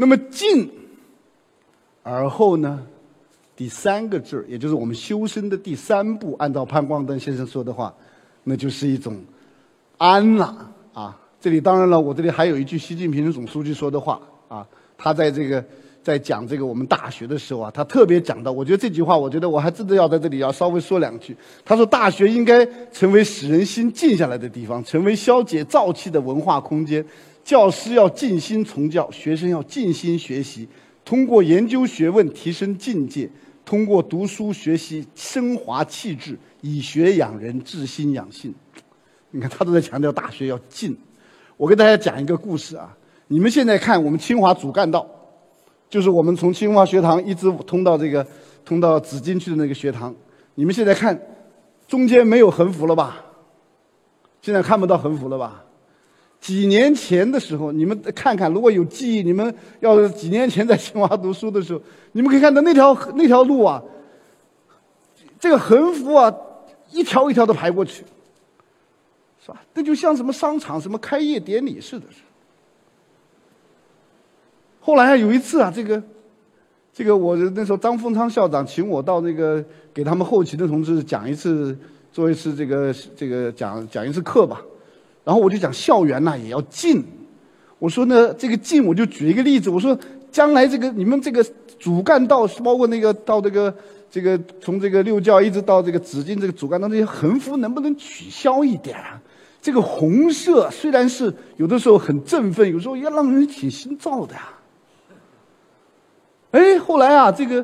那么进，而后呢，第三个字，也就是我们修身的第三步，按照潘光灯先生说的话，那就是一种安了啊。这里当然了，我这里还有一句习近平总书记说的话啊，他在这个在讲这个我们大学的时候啊，他特别讲到，我觉得这句话，我觉得我还真的要在这里要稍微说两句。他说，大学应该成为使人心静下来的地方，成为消解躁气的文化空间。教师要尽心从教，学生要尽心学习，通过研究学问提升境界，通过读书学习升华气质，以学养人，治心养性。你看，他都在强调大学要静。我给大家讲一个故事啊，你们现在看我们清华主干道，就是我们从清华学堂一直通到这个通到紫金去的那个学堂，你们现在看，中间没有横幅了吧？现在看不到横幅了吧？几年前的时候，你们看看，如果有记忆，你们要是几年前在清华读书的时候，你们可以看到那条那条路啊，这个横幅啊，一条一条的排过去，是吧？那就像什么商场什么开业典礼似的。后来有一次啊，这个这个我那时候张丰昌校长请我到那个给他们后勤的同志讲一次，做一次这个这个讲讲一次课吧。然后我就讲校园呐也要近，我说呢这个近我就举一个例子，我说将来这个你们这个主干道包括那个到这个这个从这个六教一直到这个紫金这个主干道这些横幅能不能取消一点啊？这个红色虽然是有的时候很振奋，有时候也让人挺心燥的呀。哎，后来啊这个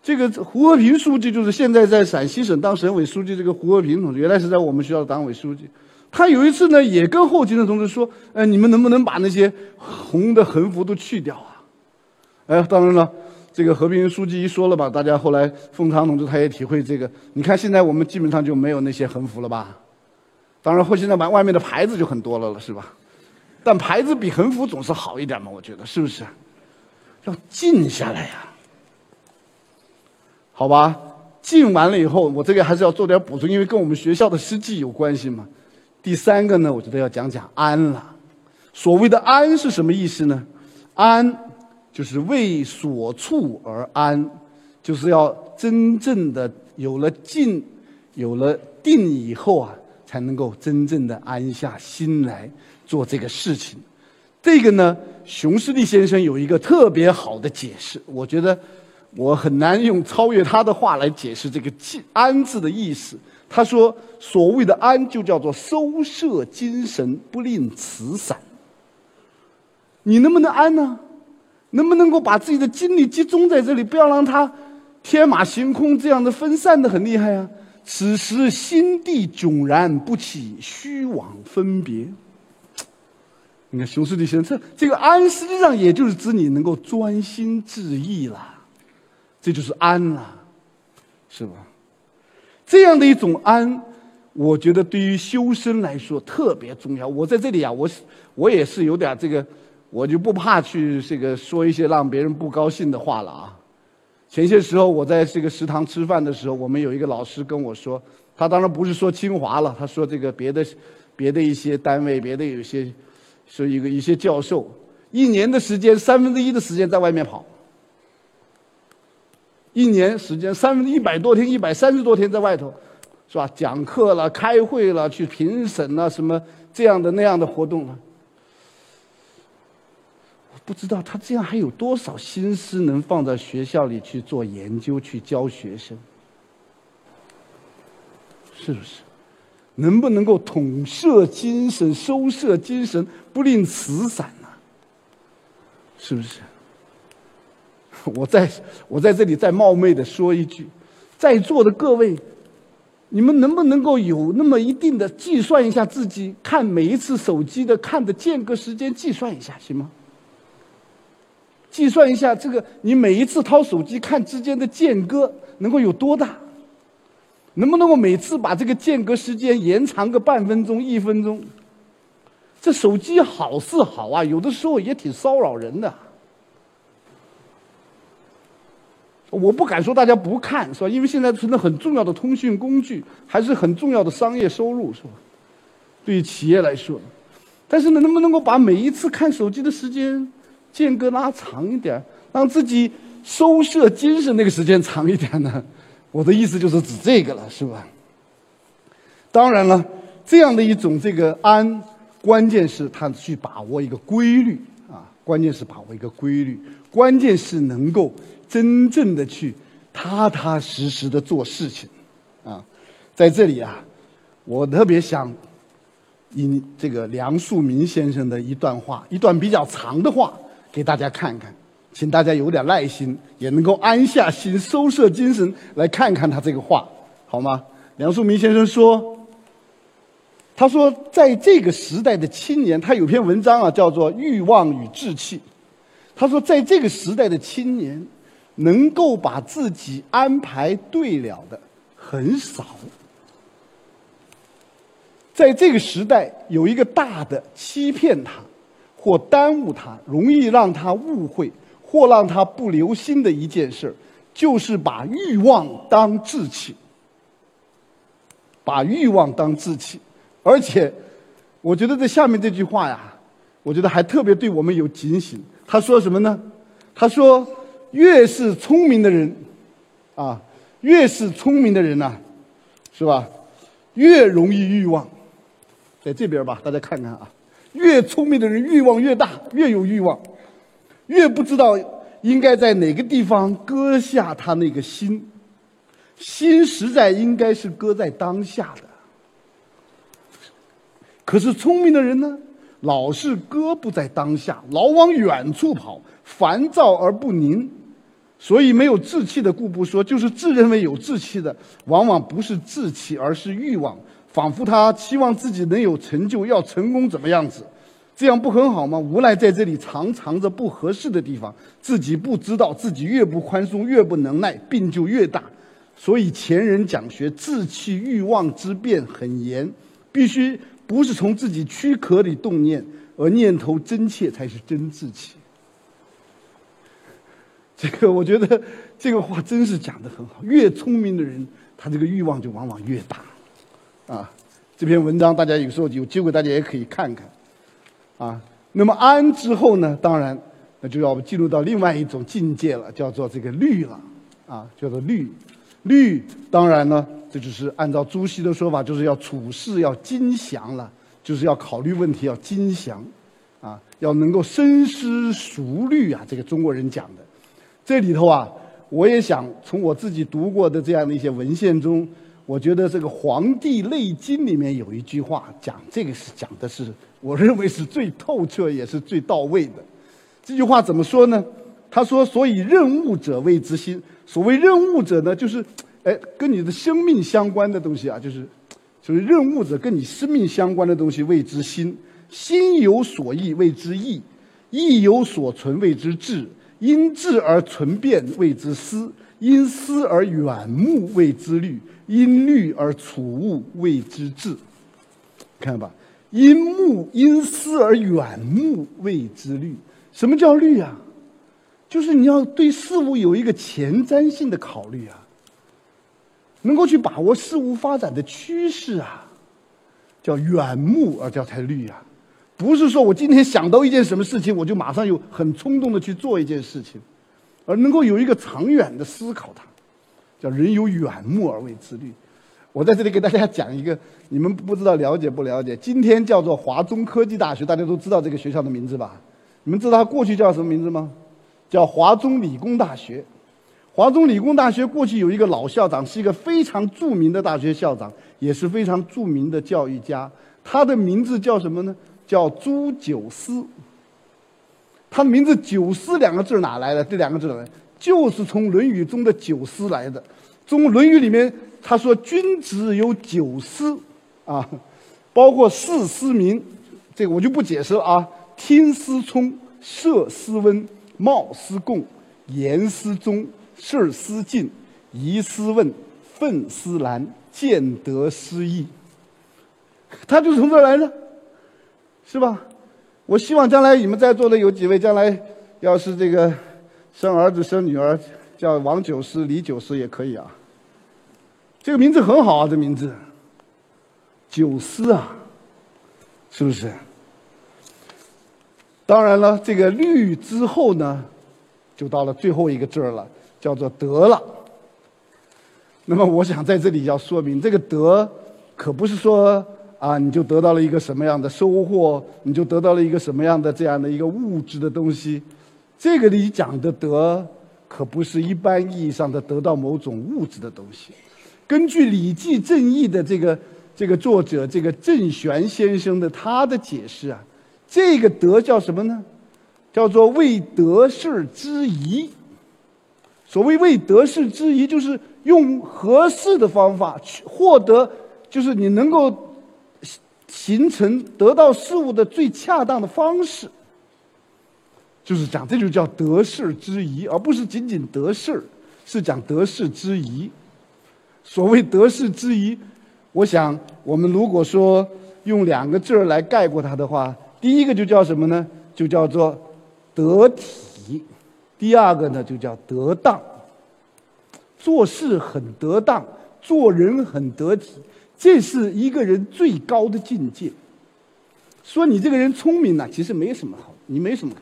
这个胡和平书记就是现在在陕西省当省委书记这个胡和平同志，原来是在我们学校的党委书记。他有一次呢，也跟后勤的同志说：“呃，你们能不能把那些红的横幅都去掉啊？”哎，当然了，这个和平书记一说了吧，大家后来凤昌同志他也体会这个。你看现在我们基本上就没有那些横幅了吧？当然后现在把外面的牌子就很多了了，是吧？但牌子比横幅总是好一点嘛，我觉得是不是？要静下来呀，好吧？静完了以后，我这个还是要做点补充，因为跟我们学校的实际有关系嘛。第三个呢，我觉得要讲讲安了。所谓的安是什么意思呢？安就是为所处而安，就是要真正的有了静，有了定以后啊，才能够真正的安下心来做这个事情。这个呢，熊十力先生有一个特别好的解释，我觉得我很难用超越他的话来解释这个“静”“安”字的意思。他说：“所谓的安，就叫做收摄精神，不令辞散。你能不能安呢？能不能够把自己的精力集中在这里，不要让它天马行空，这样的分散的很厉害啊！此时心地迥然，不起虚妄分别。你看，熊十力先生，这这个安，实际上也就是指你能够专心致意了，这就是安了，是吧？”这样的一种安，我觉得对于修身来说特别重要。我在这里啊，我我也是有点这个，我就不怕去这个说一些让别人不高兴的话了啊。前些时候我在这个食堂吃饭的时候，我们有一个老师跟我说，他当然不是说清华了，他说这个别的别的一些单位，别的有些说一个一些教授，一年的时间三分之一的时间在外面跑。一年时间，三分之一百多天，一百三十多天在外头，是吧？讲课了，开会了，去评审了，什么这样的那样的活动了。我不知道他这样还有多少心思能放在学校里去做研究，去教学生，是不是？能不能够统摄精神，收摄精神，不令辞散呢？是不是？我在我在这里再冒昧的说一句，在座的各位，你们能不能够有那么一定的计算一下自己看每一次手机的看的间隔时间，计算一下行吗？计算一下这个你每一次掏手机看之间的间隔能够有多大？能不能够每次把这个间隔时间延长个半分钟、一分钟？这手机好是好啊，有的时候也挺骚扰人的。我不敢说大家不看，是吧？因为现在成了很重要的通讯工具，还是很重要的商业收入，是吧？对于企业来说，但是呢，能不能够把每一次看手机的时间间隔拉长一点，让自己收摄精神那个时间长一点呢？我的意思就是指这个了，是吧？当然了，这样的一种这个安，关键是他去把握一个规律啊，关键是把握一个规律，关键是能够真正的去踏踏实实的做事情啊。在这里啊，我特别想引这个梁漱溟先生的一段话，一段比较长的话，给大家看看，请大家有点耐心，也能够安下心、收摄精神来看看他这个话，好吗？梁漱溟先生说。他说，在这个时代的青年，他有篇文章啊，叫做《欲望与志气》。他说，在这个时代的青年，能够把自己安排对了的很少。在这个时代，有一个大的欺骗他，或耽误他，容易让他误会，或让他不留心的一件事就是把欲望当志气，把欲望当志气。而且，我觉得这下面这句话呀，我觉得还特别对我们有警醒。他说什么呢？他说，越是聪明的人，啊，越是聪明的人呐，是吧？越容易欲望。在这边吧，大家看看啊，越聪明的人欲望越大，越有欲望，越不知道应该在哪个地方搁下他那个心。心实在应该是搁在当下的。可是聪明的人呢，老是搁不在当下，老往远处跑，烦躁而不宁，所以没有志气的故不说，就是自认为有志气的，往往不是志气，而是欲望，仿佛他期望自己能有成就，要成功怎么样子，这样不很好吗？无赖在这里常藏着不合适的地方，自己不知道，自己越不宽松，越不能耐，病就越大。所以前人讲学，志气欲望之变很严，必须。不是从自己躯壳里动念，而念头真切才是真志气。这个我觉得这个话真是讲的很好。越聪明的人，他这个欲望就往往越大。啊，这篇文章大家有时候有机会大家也可以看看。啊，那么安之后呢，当然那就要进入到另外一种境界了，叫做这个虑了。啊，叫做虑，虑当然呢。这就是按照朱熹的说法，就是要处事要精详了，就是要考虑问题要精详，啊，要能够深思熟虑啊。这个中国人讲的，这里头啊，我也想从我自己读过的这样的一些文献中，我觉得这个《黄帝内经》里面有一句话讲这个是讲的是，我认为是最透彻也是最到位的。这句话怎么说呢？他说：“所以任务者谓之心。所谓任务者呢，就是。”哎，跟你的生命相关的东西啊，就是，就是任务者跟你生命相关的东西谓之心，心有所意谓之意，意有所存谓之志，因志而存变谓之思，因思而远目谓之虑，因虑而处物谓之智。看吧，因目因思而远目谓之虑。什么叫虑啊？就是你要对事物有一个前瞻性的考虑啊。能够去把握事物发展的趋势啊，叫远目而叫才虑啊，不是说我今天想到一件什么事情，我就马上有很冲动的去做一件事情，而能够有一个长远的思考，它叫人有远目而为之虑。我在这里给大家讲一个，你们不知道了解不了解？今天叫做华中科技大学，大家都知道这个学校的名字吧？你们知道它过去叫什么名字吗？叫华中理工大学。华中理工大学过去有一个老校长，是一个非常著名的大学校长，也是非常著名的教育家。他的名字叫什么呢？叫朱九思。他的名字“九思”两个字哪来的？这两个字来，就是从《论语》中的“九思”来的。中《论语》里面他说：“君子有九思，啊，包括四思明，这个我就不解释了啊。听思聪，设思温，貌思共，言思忠。”事思进，疑思问，愤思难，见得思义。他就从这儿来的，是吧？我希望将来你们在座的有几位，将来要是这个生儿子生女儿，叫王九思、李九思也可以啊。这个名字很好啊，这名字，九思啊，是不是？当然了，这个律之后呢，就到了最后一个字了，叫做德了。那么我想在这里要说明，这个德可不是说啊你就得到了一个什么样的收获，你就得到了一个什么样的这样的一个物质的东西。这个里讲的得，可不是一般意义上的得到某种物质的东西。根据《礼记正义》的这个这个作者这个郑玄先生的他的解释啊。这个德叫什么呢？叫做为得事之宜。所谓为得事之宜，就是用合适的方法去获得，就是你能够形成得到事物的最恰当的方式。就是讲，这就叫得势之宜，而不是仅仅得势是讲得势之宜。所谓得势之宜，我想我们如果说用两个字来概括它的话。第一个就叫什么呢？就叫做得体。第二个呢，就叫得当。做事很得当，做人很得体，这是一个人最高的境界。说你这个人聪明呢，其实没什么好，你没什么可。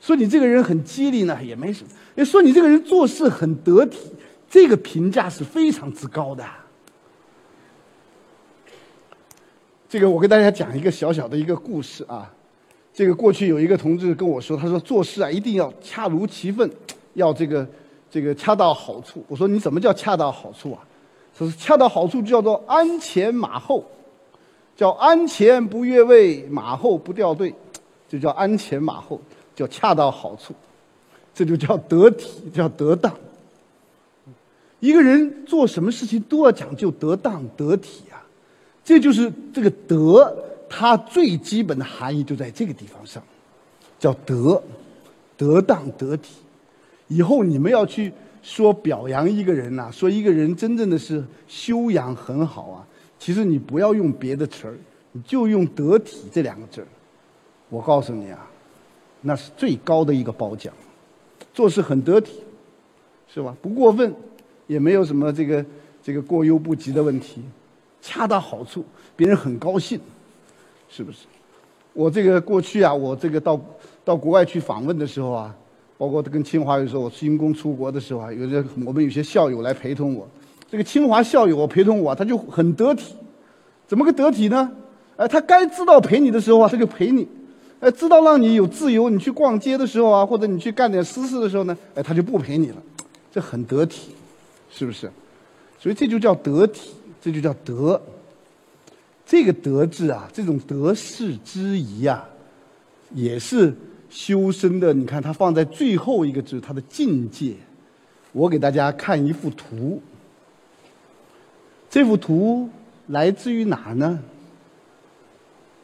说你这个人很机灵呢，也没什么。说你这个人做事很得体，这个评价是非常之高的。这个我给大家讲一个小小的一个故事啊，这个过去有一个同志跟我说，他说做事啊一定要恰如其分，要这个这个恰到好处。我说你怎么叫恰到好处啊？他说恰到好处就叫做鞍前马后，叫鞍前不越位，马后不掉队，就叫鞍前马后，叫恰到好处，这就叫得体，叫得当。一个人做什么事情都要讲究得当得体啊。这就是这个德，它最基本的含义就在这个地方上，叫德，得当得体。以后你们要去说表扬一个人呐，说一个人真正的是修养很好啊，其实你不要用别的词儿，你就用得体这两个字。我告诉你啊，那是最高的一个褒奖，做事很得体，是吧？不过分，也没有什么这个这个过犹不及的问题。恰到好处，别人很高兴，是不是？我这个过去啊，我这个到到国外去访问的时候啊，包括跟清华有时候我因公出国的时候啊，有些我们有些校友来陪同我。这个清华校友陪同我，他就很得体，怎么个得体呢？哎，他该知道陪你的时候啊，他就陪你；哎，知道让你有自由，你去逛街的时候啊，或者你去干点私事的时候呢，哎，他就不陪你了。这很得体，是不是？所以这就叫得体。这就叫德，这个德字啊，这种得势之仪啊，也是修身的。你看，它放在最后一个字，它的境界。我给大家看一幅图，这幅图来自于哪呢？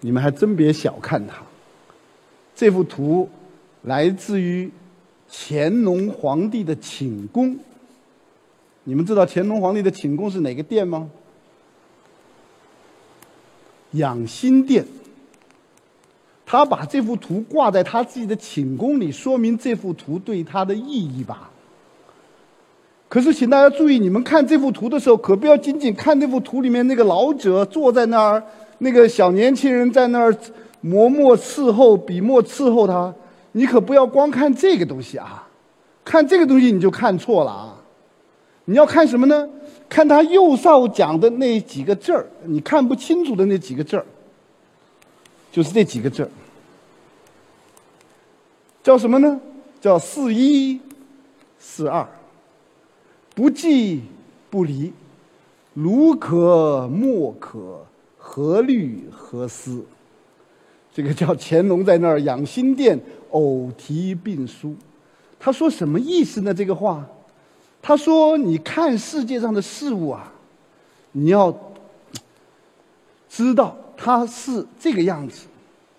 你们还真别小看它，这幅图来自于乾隆皇帝的寝宫。你们知道乾隆皇帝的寝宫是哪个殿吗？养心殿，他把这幅图挂在他自己的寝宫里，说明这幅图对他的意义吧。可是，请大家注意，你们看这幅图的时候，可不要仅仅看这幅图里面那个老者坐在那儿，那个小年轻人在那儿磨墨伺候，笔墨伺候他。你可不要光看这个东西啊，看这个东西你就看错了啊。你要看什么呢？看他右上讲的那几个字儿，你看不清楚的那几个字儿，就是这几个字儿，叫什么呢？叫四一四二，不即不离，如可莫可，何虑何思？这个叫乾隆在那儿养心殿偶题病书，他说什么意思呢？这个话。他说：“你看世界上的事物啊，你要知道它是这个样子，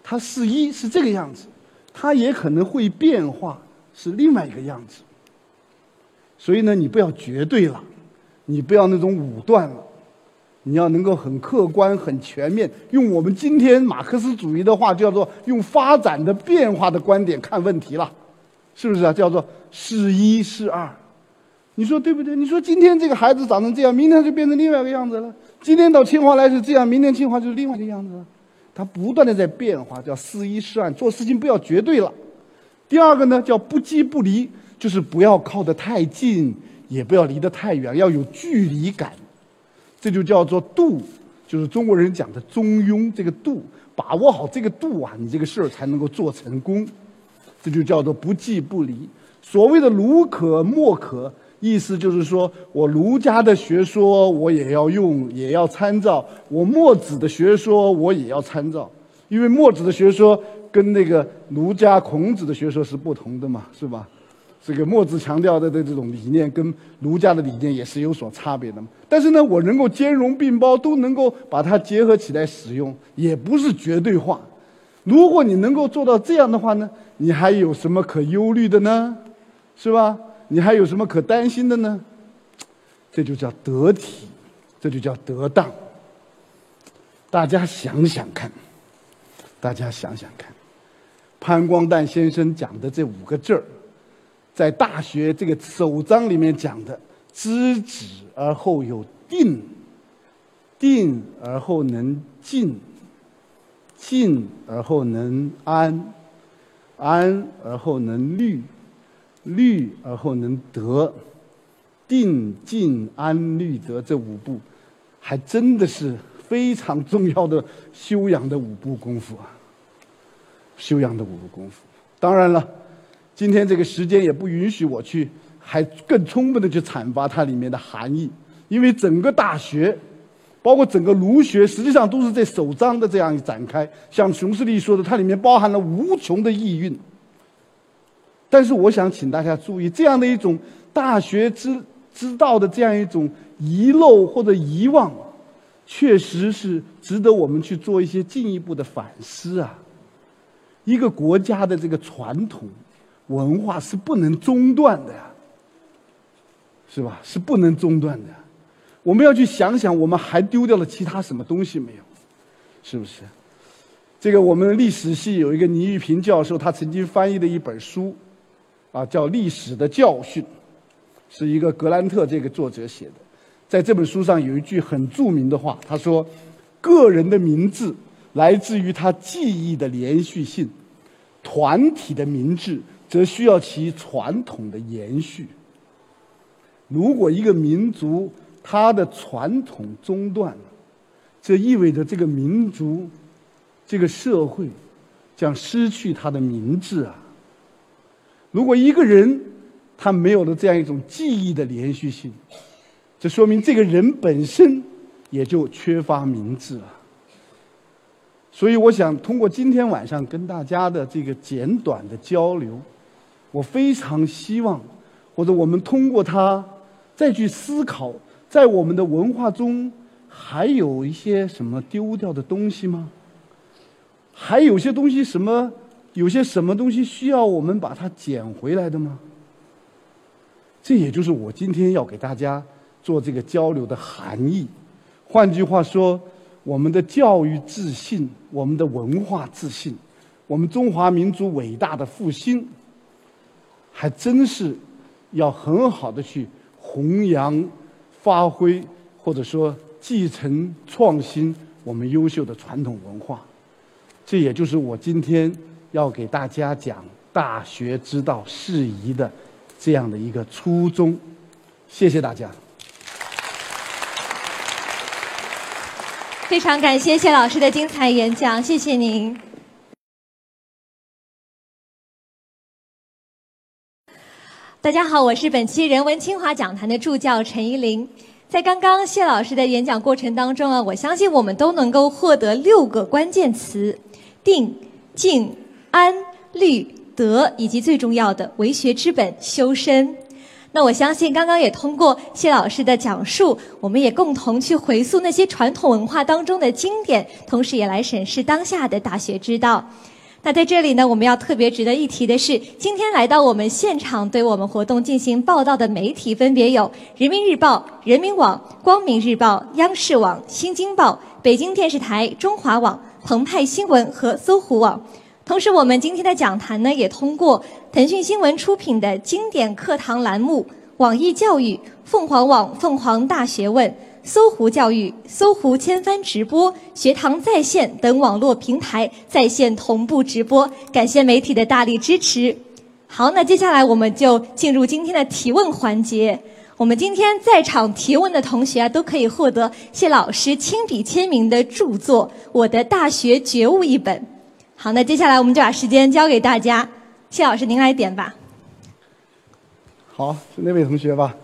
它是一是这个样子，它也可能会变化，是另外一个样子。所以呢，你不要绝对了，你不要那种武断了，你要能够很客观、很全面。用我们今天马克思主义的话，叫做用发展的变化的观点看问题了，是不是啊？叫做是一是二。”你说对不对？你说今天这个孩子长成这样，明天就变成另外一个样子了。今天到清华来是这样，明天清华就是另外一个样子了。它不断的在变化，叫思一思二，做事情不要绝对了。第二个呢，叫不羁不离，就是不要靠得太近，也不要离得太远，要有距离感。这就叫做度，就是中国人讲的中庸。这个度，把握好这个度啊，你这个事儿才能够做成功。这就叫做不羁不离。所谓的儒可莫可，意思就是说我儒家的学说我也要用，也要参照；我墨子的学说我也要参照，因为墨子的学说。跟那个儒家孔子的学说是不同的嘛，是吧？这个墨子强调的的这种理念，跟儒家的理念也是有所差别的嘛。但是呢，我能够兼容并包，都能够把它结合起来使用，也不是绝对化。如果你能够做到这样的话呢，你还有什么可忧虑的呢？是吧？你还有什么可担心的呢？这就叫得体，这就叫得当。大家想想看，大家想想看。潘光旦先生讲的这五个字儿，在《大学》这个首章里面讲的“知止而后有定，定而后能静，静而后能安，安而后能虑，虑而后能得，定静安虑得”这五步，还真的是非常重要的修养的五步功夫啊。修养的五步功夫，当然了，今天这个时间也不允许我去还更充分的去阐发它里面的含义，因为整个大学，包括整个儒学，实际上都是在首章的这样展开。像熊十力说的，它里面包含了无穷的意蕴。但是我想请大家注意，这样的一种大学之之道的这样一种遗漏或者遗忘，确实是值得我们去做一些进一步的反思啊。一个国家的这个传统文化是不能中断的呀，是吧？是不能中断的。我们要去想想，我们还丢掉了其他什么东西没有？是不是？这个我们历史系有一个倪玉平教授，他曾经翻译的一本书，啊，叫《历史的教训》，是一个格兰特这个作者写的。在这本书上有一句很著名的话，他说：“个人的名字。”来自于他记忆的连续性，团体的名字则需要其传统的延续。如果一个民族它的传统中断了，这意味着这个民族、这个社会将失去它的名字啊。如果一个人他没有了这样一种记忆的连续性，这说明这个人本身也就缺乏明智了。所以，我想通过今天晚上跟大家的这个简短的交流，我非常希望，或者我们通过它再去思考，在我们的文化中还有一些什么丢掉的东西吗？还有些东西什么？有些什么东西需要我们把它捡回来的吗？这也就是我今天要给大家做这个交流的含义。换句话说。我们的教育自信，我们的文化自信，我们中华民族伟大的复兴，还真是要很好的去弘扬、发挥，或者说继承、创新我们优秀的传统文化。这也就是我今天要给大家讲大学之道事宜的这样的一个初衷。谢谢大家。非常感谢谢老师的精彩演讲，谢谢您。大家好，我是本期人文清华讲坛的助教陈依林。在刚刚谢老师的演讲过程当中啊，我相信我们都能够获得六个关键词：定、静、安、虑、德，以及最重要的为学之本——修身。那我相信，刚刚也通过谢老师的讲述，我们也共同去回溯那些传统文化当中的经典，同时也来审视当下的大学之道。那在这里呢，我们要特别值得一提的是，今天来到我们现场对我们活动进行报道的媒体分别有人民日报、人民网、光明日报、央视网、新京报、北京电视台、中华网、澎湃新闻和搜狐网。同时，我们今天的讲坛呢，也通过腾讯新闻出品的经典课堂栏目、网易教育、凤凰网《凤凰大学问》、搜狐教育、搜狐千帆直播、学堂在线等网络平台在线同步直播。感谢媒体的大力支持。好，那接下来我们就进入今天的提问环节。我们今天在场提问的同学啊，都可以获得谢老师亲笔签名的著作《我的大学觉悟》一本。好，那接下来我们就把时间交给大家，谢老师您来点吧。好，是那位同学吧？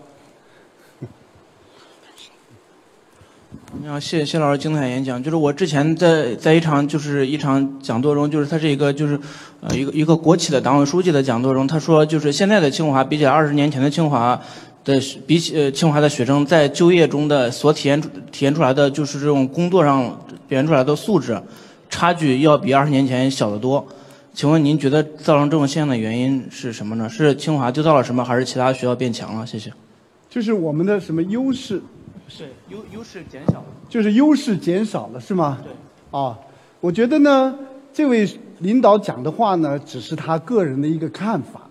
你好，谢谢谢老师精彩演讲。就是我之前在在一场就是一场讲座中，就是他是一个就是呃一个一个国企的党委书记的讲座中，他说就是现在的清华比起二十年前的清华的比起呃清华的学生在就业中的所体验体验出来的就是这种工作上表现出来的素质差距要比二十年前小得多。请问您觉得造成这种现象的原因是什么呢？是清华丢掉了什么，还是其他学校变强了？谢谢。就是我们的什么优势？是优优势减少了。就是优势减少了，是吗？对。啊，我觉得呢，这位领导讲的话呢，只是他个人的一个看法。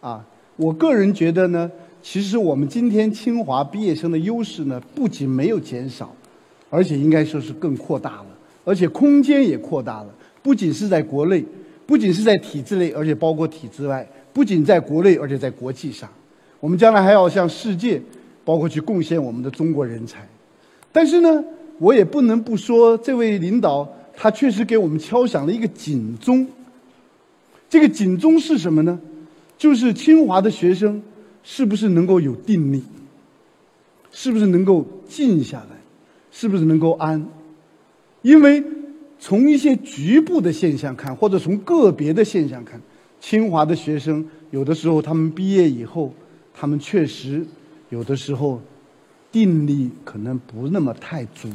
啊，我个人觉得呢，其实我们今天清华毕业生的优势呢，不仅没有减少，而且应该说是更扩大了，而且空间也扩大了。不仅是在国内，不仅是在体制内，而且包括体制外，不仅在国内，而且在国际上，我们将来还要向世界。包括去贡献我们的中国人才，但是呢，我也不能不说，这位领导他确实给我们敲响了一个警钟。这个警钟是什么呢？就是清华的学生是不是能够有定力，是不是能够静下来，是不是能够安？因为从一些局部的现象看，或者从个别的现象看，清华的学生有的时候他们毕业以后，他们确实。有的时候，定力可能不那么太足；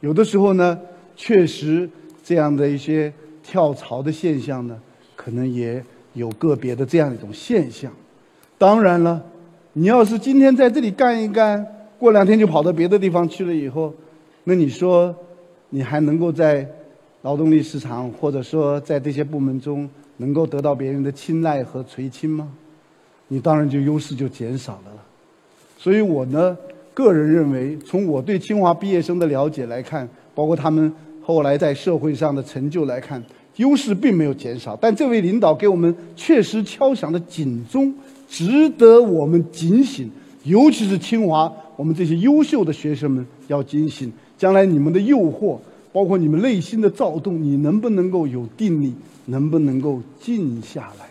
有的时候呢，确实这样的一些跳槽的现象呢，可能也有个别的这样一种现象。当然了，你要是今天在这里干一干，过两天就跑到别的地方去了以后，那你说你还能够在劳动力市场或者说在这些部门中能够得到别人的青睐和垂青吗？你当然就优势就减少了，所以我呢，个人认为，从我对清华毕业生的了解来看，包括他们后来在社会上的成就来看，优势并没有减少。但这位领导给我们确实敲响了警钟，值得我们警醒。尤其是清华，我们这些优秀的学生们要警醒，将来你们的诱惑，包括你们内心的躁动，你能不能够有定力，能不能够静下来？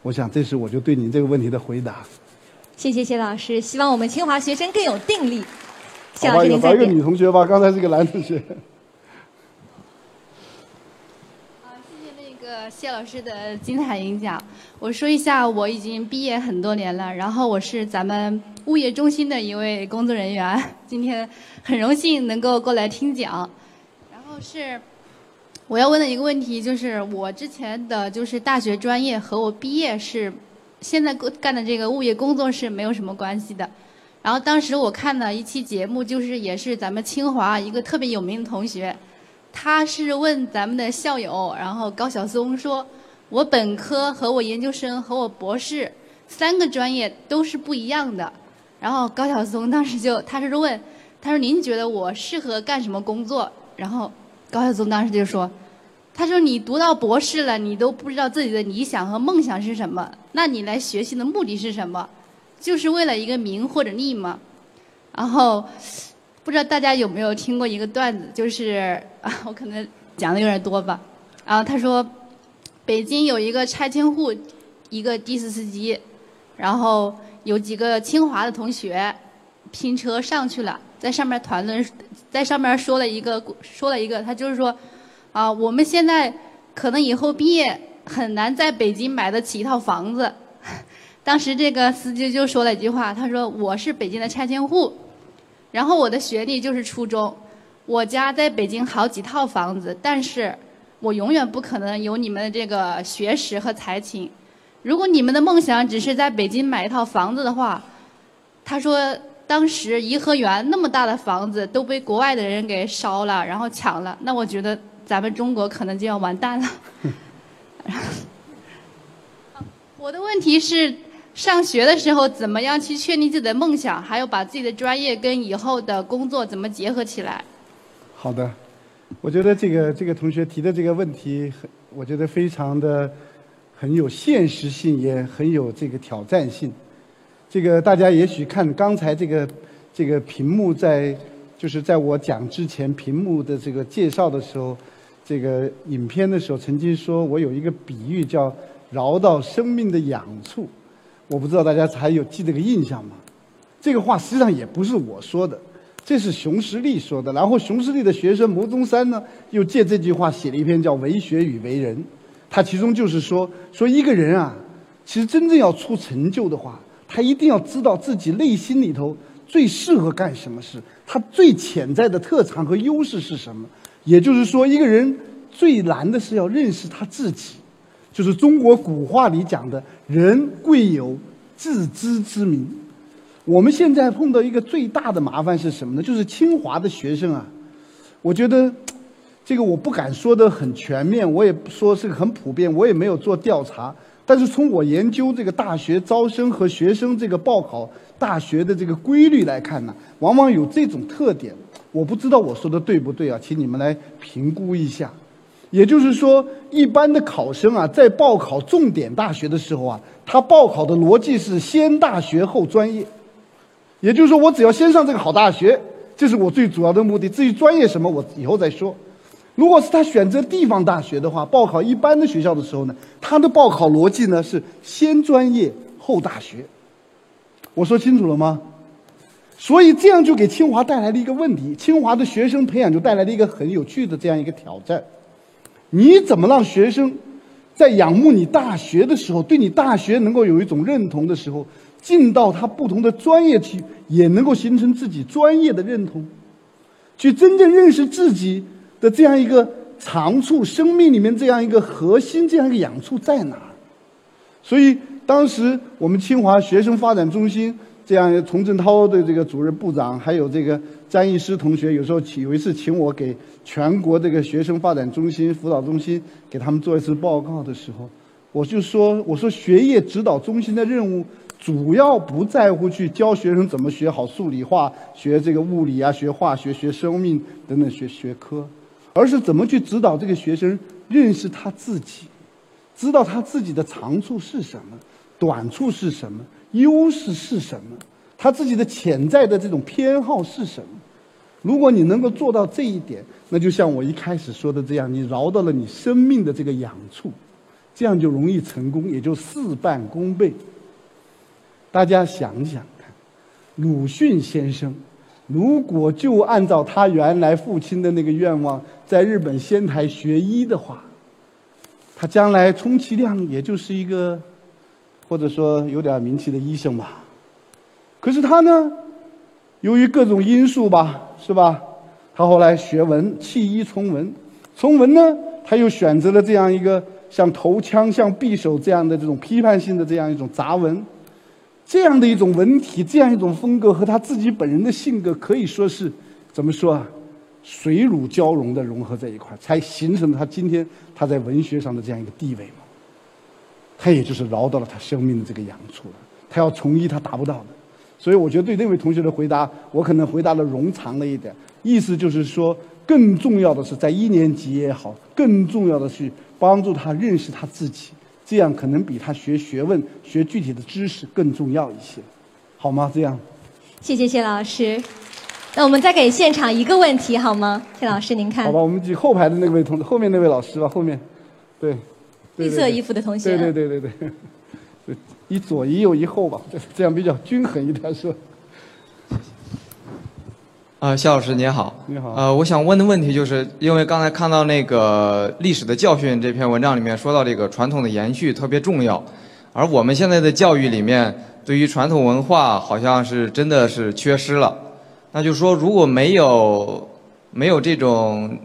我想，这是我就对你这个问题的回答。谢谢谢老师，希望我们清华学生更有定力。谢老师，您再一个女同学吧，刚才是个男同学。好，谢谢那呃谢老师的精彩演讲。我说一下，我已经毕业很多年了，然后我是咱们物业中心的一位工作人员，今天很荣幸能够过来听讲。然后是。我要问的一个问题就是，我之前的就是大学专业和我毕业是现在干的这个物业工作是没有什么关系的。然后当时我看了一期节目，就是也是咱们清华一个特别有名的同学，他是问咱们的校友，然后高晓松说：“我本科和我研究生和我博士三个专业都是不一样的。”然后高晓松当时就他是问，他说：“您觉得我适合干什么工作？”然后。高晓松当时就说：“他说你读到博士了，你都不知道自己的理想和梦想是什么，那你来学习的目的是什么？就是为了一个名或者利吗？”然后不知道大家有没有听过一个段子，就是啊，我可能讲的有点多吧。然后他说，北京有一个拆迁户，一个的士司机，然后有几个清华的同学拼车上去了，在上面谈论。在上面说了一个，说了一个，他就是说，啊，我们现在可能以后毕业很难在北京买得起一套房子。当时这个司机就说了一句话，他说：“我是北京的拆迁户，然后我的学历就是初中，我家在北京好几套房子，但是我永远不可能有你们的这个学识和才情。如果你们的梦想只是在北京买一套房子的话，他说。”当时颐和园那么大的房子都被国外的人给烧了，然后抢了，那我觉得咱们中国可能就要完蛋了。我的问题是，上学的时候怎么样去确定自己的梦想，还有把自己的专业跟以后的工作怎么结合起来？好的，我觉得这个这个同学提的这个问题，很我觉得非常的很有现实性，也很有这个挑战性。这个大家也许看刚才这个这个屏幕在，就是在我讲之前屏幕的这个介绍的时候，这个影片的时候曾经说我有一个比喻叫饶到生命的痒处。我不知道大家还有记这个印象吗？这个话实际上也不是我说的，这是熊十力说的。然后熊十力的学生牟宗三呢，又借这句话写了一篇叫《为学与为人》，他其中就是说，说一个人啊，其实真正要出成就的话，他一定要知道自己内心里头最适合干什么事，他最潜在的特长和优势是什么。也就是说，一个人最难的是要认识他自己。就是中国古话里讲的“人贵有自知之明”。我们现在碰到一个最大的麻烦是什么呢？就是清华的学生啊，我觉得这个我不敢说的很全面，我也不说是很普遍，我也没有做调查。但是从我研究这个大学招生和学生这个报考大学的这个规律来看呢，往往有这种特点。我不知道我说的对不对啊？请你们来评估一下。也就是说，一般的考生啊，在报考重点大学的时候啊，他报考的逻辑是先大学后专业。也就是说，我只要先上这个好大学，这是我最主要的目的。至于专业什么，我以后再说。如果是他选择地方大学的话，报考一般的学校的时候呢，他的报考逻辑呢是先专业后大学。我说清楚了吗？所以这样就给清华带来了一个问题：清华的学生培养就带来了一个很有趣的这样一个挑战。你怎么让学生在仰慕你大学的时候，对你大学能够有一种认同的时候，进到他不同的专业去，也能够形成自己专业的认同，去真正认识自己的这样一个长处，生命里面这样一个核心，这样一个痒处在哪儿？所以当时我们清华学生发展中心。这样，丛振涛的这个主任部长，还有这个张艺师同学，有时候请有一次请我给全国这个学生发展中心、辅导中心给他们做一次报告的时候，我就说：“我说学业指导中心的任务，主要不在乎去教学生怎么学好数理化、学这个物理啊、学化学、学生命等等学学科，而是怎么去指导这个学生认识他自己，知道他自己的长处是什么，短处是什么。”优势是什么？他自己的潜在的这种偏好是什么？如果你能够做到这一点，那就像我一开始说的这样，你饶到了你生命的这个痒处，这样就容易成功，也就事半功倍。大家想想看，鲁迅先生如果就按照他原来父亲的那个愿望，在日本仙台学医的话，他将来充其量也就是一个。或者说有点名气的医生吧，可是他呢，由于各种因素吧，是吧？他后来学文，弃医从文，从文呢，他又选择了这样一个像头枪、像匕首这样的这种批判性的这样一种杂文，这样的一种文体，这样一种风格和他自己本人的性格可以说是怎么说啊？水乳交融的融合在一块，才形成了他今天他在文学上的这样一个地位嘛。他也就是饶到了他生命的这个阳处了，他要从医他达不到的，所以我觉得对那位同学的回答，我可能回答的冗长了一点，意思就是说，更重要的是在一年级也好，更重要的是帮助他认识他自己，这样可能比他学学问、学具体的知识更重要一些，好吗？这样，谢谢谢老师，那我们再给现场一个问题好吗？谢老师您看，好吧，我们举后排的那位同后面那位老师吧，后面，对。绿色衣服的同学，对对对对对，一左一右一后吧，这这样比较均衡一点是吧？啊，夏老师您好，你好。呃，我想问的问题就是，因为刚才看到那个历史的教训这篇文章里面说到这个传统的延续特别重要，而我们现在的教育里面对于传统文化好像是真的是缺失了，那就是说如果没有没有这种。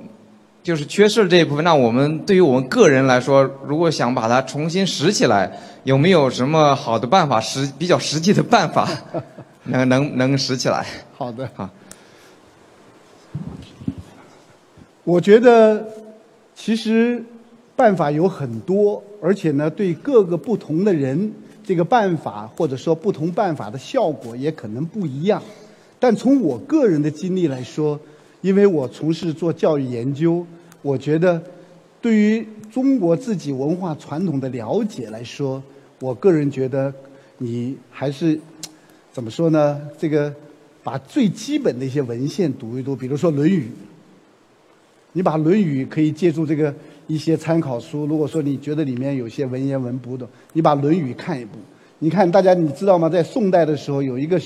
就是缺失了这一部分，那我们对于我们个人来说，如果想把它重新拾起来，有没有什么好的办法？实比较实际的办法，能能能拾起来？好的，好。我觉得其实办法有很多，而且呢，对各个不同的人，这个办法或者说不同办法的效果也可能不一样。但从我个人的经历来说，因为我从事做教育研究，我觉得对于中国自己文化传统的了解来说，我个人觉得你还是怎么说呢？这个把最基本的一些文献读一读，比如说《论语》，你把《论语》可以借助这个一些参考书。如果说你觉得里面有些文言文不懂，你把《论语》看一部。你看，大家你知道吗？在宋代的时候，有一个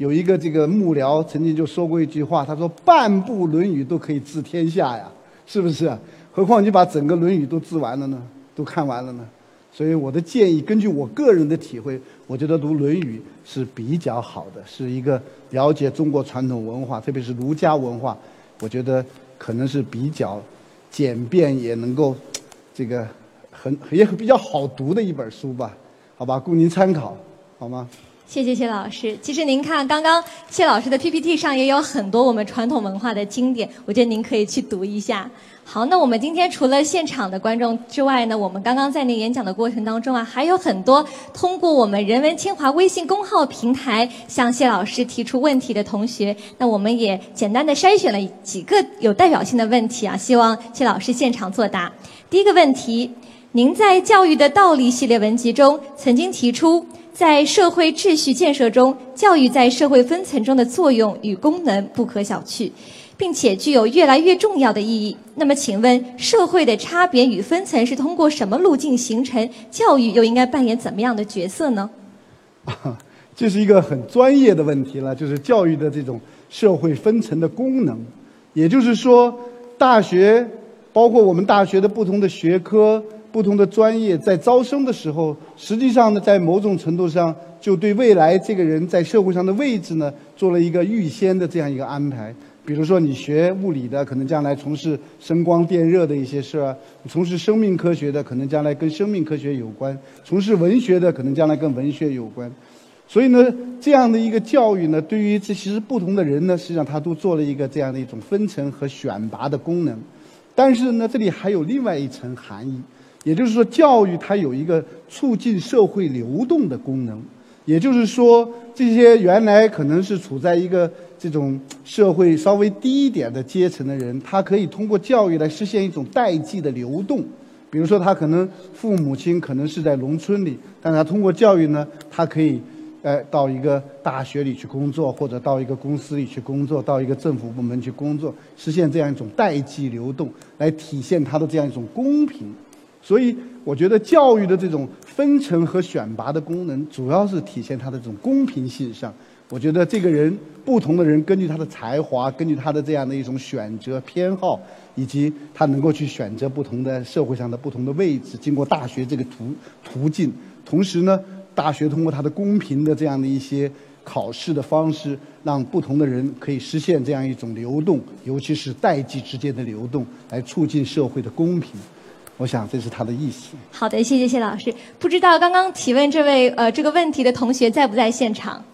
有一个这个幕僚曾经就说过一句话，他说：“半部《论语》都可以治天下呀，是不是？何况你把整个《论语》都治完了呢，都看完了呢？”所以我的建议，根据我个人的体会，我觉得读《论语》是比较好的，是一个了解中国传统文化，特别是儒家文化，我觉得可能是比较简便，也能够这个很也比较好读的一本书吧。好吧，供您参考，好吗？谢谢谢老师。其实您看，刚刚谢老师的 PPT 上也有很多我们传统文化的经典，我觉得您可以去读一下。好，那我们今天除了现场的观众之外呢，我们刚刚在您演讲的过程当中啊，还有很多通过我们人文清华微信公号平台向谢老师提出问题的同学，那我们也简单的筛选了几个有代表性的问题啊，希望谢老师现场作答。第一个问题。您在《教育的道理》系列文集中曾经提出，在社会秩序建设中，教育在社会分层中的作用与功能不可小觑，并且具有越来越重要的意义。那么，请问社会的差别与分层是通过什么路径形成？教育又应该扮演怎么样的角色呢？这是一个很专业的问题了，就是教育的这种社会分层的功能。也就是说，大学包括我们大学的不同的学科。不同的专业在招生的时候，实际上呢，在某种程度上就对未来这个人在社会上的位置呢，做了一个预先的这样一个安排。比如说，你学物理的，可能将来从事声光电热的一些事儿；从事生命科学的，可能将来跟生命科学有关；从事文学的，可能将来跟文学有关。所以呢，这样的一个教育呢，对于这其实不同的人呢，实际上他都做了一个这样的一种分层和选拔的功能。但是呢，这里还有另外一层含义。也就是说，教育它有一个促进社会流动的功能。也就是说，这些原来可能是处在一个这种社会稍微低一点的阶层的人，他可以通过教育来实现一种代际的流动。比如说，他可能父母亲可能是在农村里，但他通过教育呢，他可以，呃，到一个大学里去工作，或者到一个公司里去工作，到一个政府部门去工作，实现这样一种代际流动，来体现他的这样一种公平。所以，我觉得教育的这种分层和选拔的功能，主要是体现它的这种公平性上。我觉得这个人，不同的人根据他的才华，根据他的这样的一种选择偏好，以及他能够去选择不同的社会上的不同的位置，经过大学这个途途径。同时呢，大学通过它的公平的这样的一些考试的方式，让不同的人可以实现这样一种流动，尤其是代际之间的流动，来促进社会的公平。我想这是他的意思。好的，谢谢谢老师。不知道刚刚提问这位呃这个问题的同学在不在现场？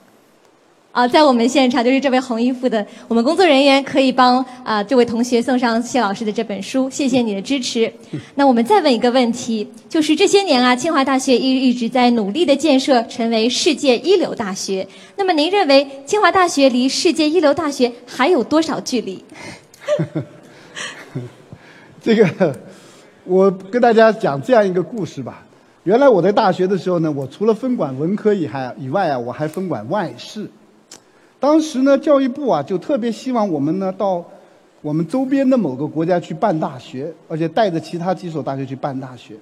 啊，在我们现场，就是这位红衣服的，我们工作人员可以帮啊这位同学送上谢老师的这本书。谢谢你的支持。那我们再问一个问题，就是这些年啊，清华大学一一直在努力的建设成为世界一流大学。那么您认为清华大学离世界一流大学还有多少距离？这个。我跟大家讲这样一个故事吧。原来我在大学的时候呢，我除了分管文科以还以外啊，我还分管外事。当时呢，教育部啊就特别希望我们呢到我们周边的某个国家去办大学，而且带着其他几所大学去办大学。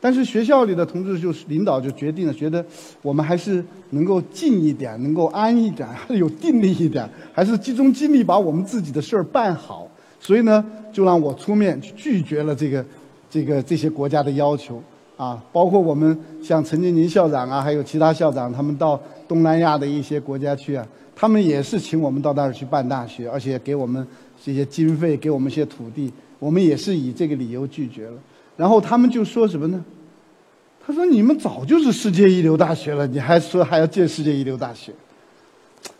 但是学校里的同志就是领导就决定了，觉得我们还是能够近一点，能够安一点，还是有定力一点，还是集中精力把我们自己的事儿办好。所以呢，就让我出面去拒绝了这个。这个这些国家的要求啊，包括我们像陈建宁校长啊，还有其他校长，他们到东南亚的一些国家去啊，他们也是请我们到那儿去办大学，而且给我们这些经费，给我们一些土地，我们也是以这个理由拒绝了。然后他们就说什么呢？他说：“你们早就是世界一流大学了，你还说还要建世界一流大学？”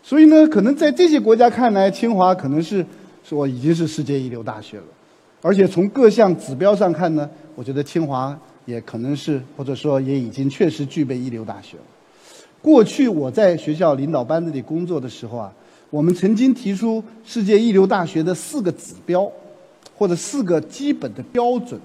所以呢，可能在这些国家看来，清华可能是说已经是世界一流大学了。而且从各项指标上看呢，我觉得清华也可能是，或者说也已经确实具备一流大学了。过去我在学校领导班子里工作的时候啊，我们曾经提出世界一流大学的四个指标，或者四个基本的标准。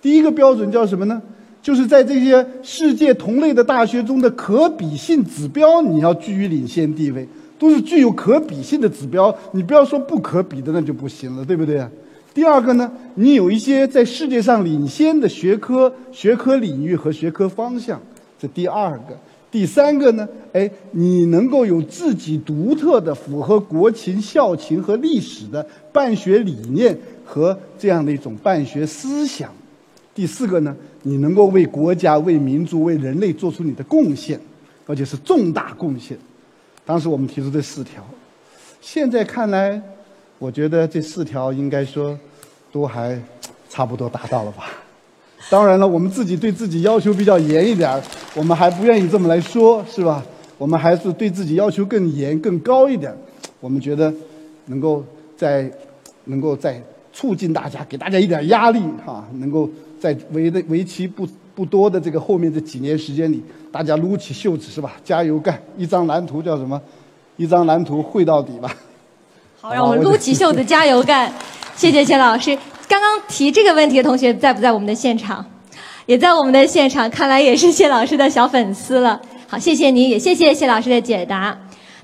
第一个标准叫什么呢？就是在这些世界同类的大学中的可比性指标，你要居于领先地位，都是具有可比性的指标。你不要说不可比的，那就不行了，对不对？第二个呢，你有一些在世界上领先的学科、学科领域和学科方向，这第二个。第三个呢，哎，你能够有自己独特的、符合国情、校情和历史的办学理念和这样的一种办学思想。第四个呢，你能够为国家、为民族、为人类做出你的贡献，而且是重大贡献。当时我们提出这四条，现在看来，我觉得这四条应该说都还差不多达到了吧。当然了，我们自己对自己要求比较严一点，我们还不愿意这么来说，是吧？我们还是对自己要求更严、更高一点。我们觉得能够在能够在促进大家，给大家一点压力哈，能够在为的为期不不多的这个后面这几年时间里，大家撸起袖子是吧？加油干！一张蓝图叫什么？一张蓝图绘到底吧。好，让我们撸起袖子加油干！谢谢谢老师。刚刚提这个问题的同学在不在我们的现场？也在我们的现场，看来也是谢老师的小粉丝了。好，谢谢你，也谢谢谢老师的解答。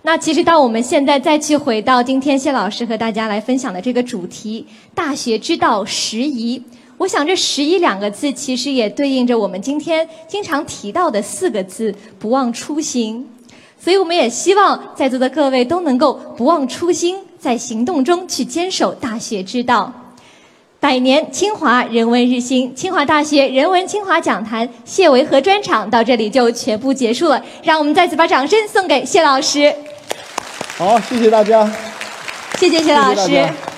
那其实，到我们现在再去回到今天谢老师和大家来分享的这个主题“大学之道，十宜”，我想这“十宜”两个字，其实也对应着我们今天经常提到的四个字“不忘初心”。所以，我们也希望在座的各位都能够不忘初心，在行动中去坚守大学之道。百年清华人文日新，清华大学人文清华讲坛谢维和专场到这里就全部结束了。让我们再次把掌声送给谢老师。好，谢谢大家。谢谢谢老谢谢大师家。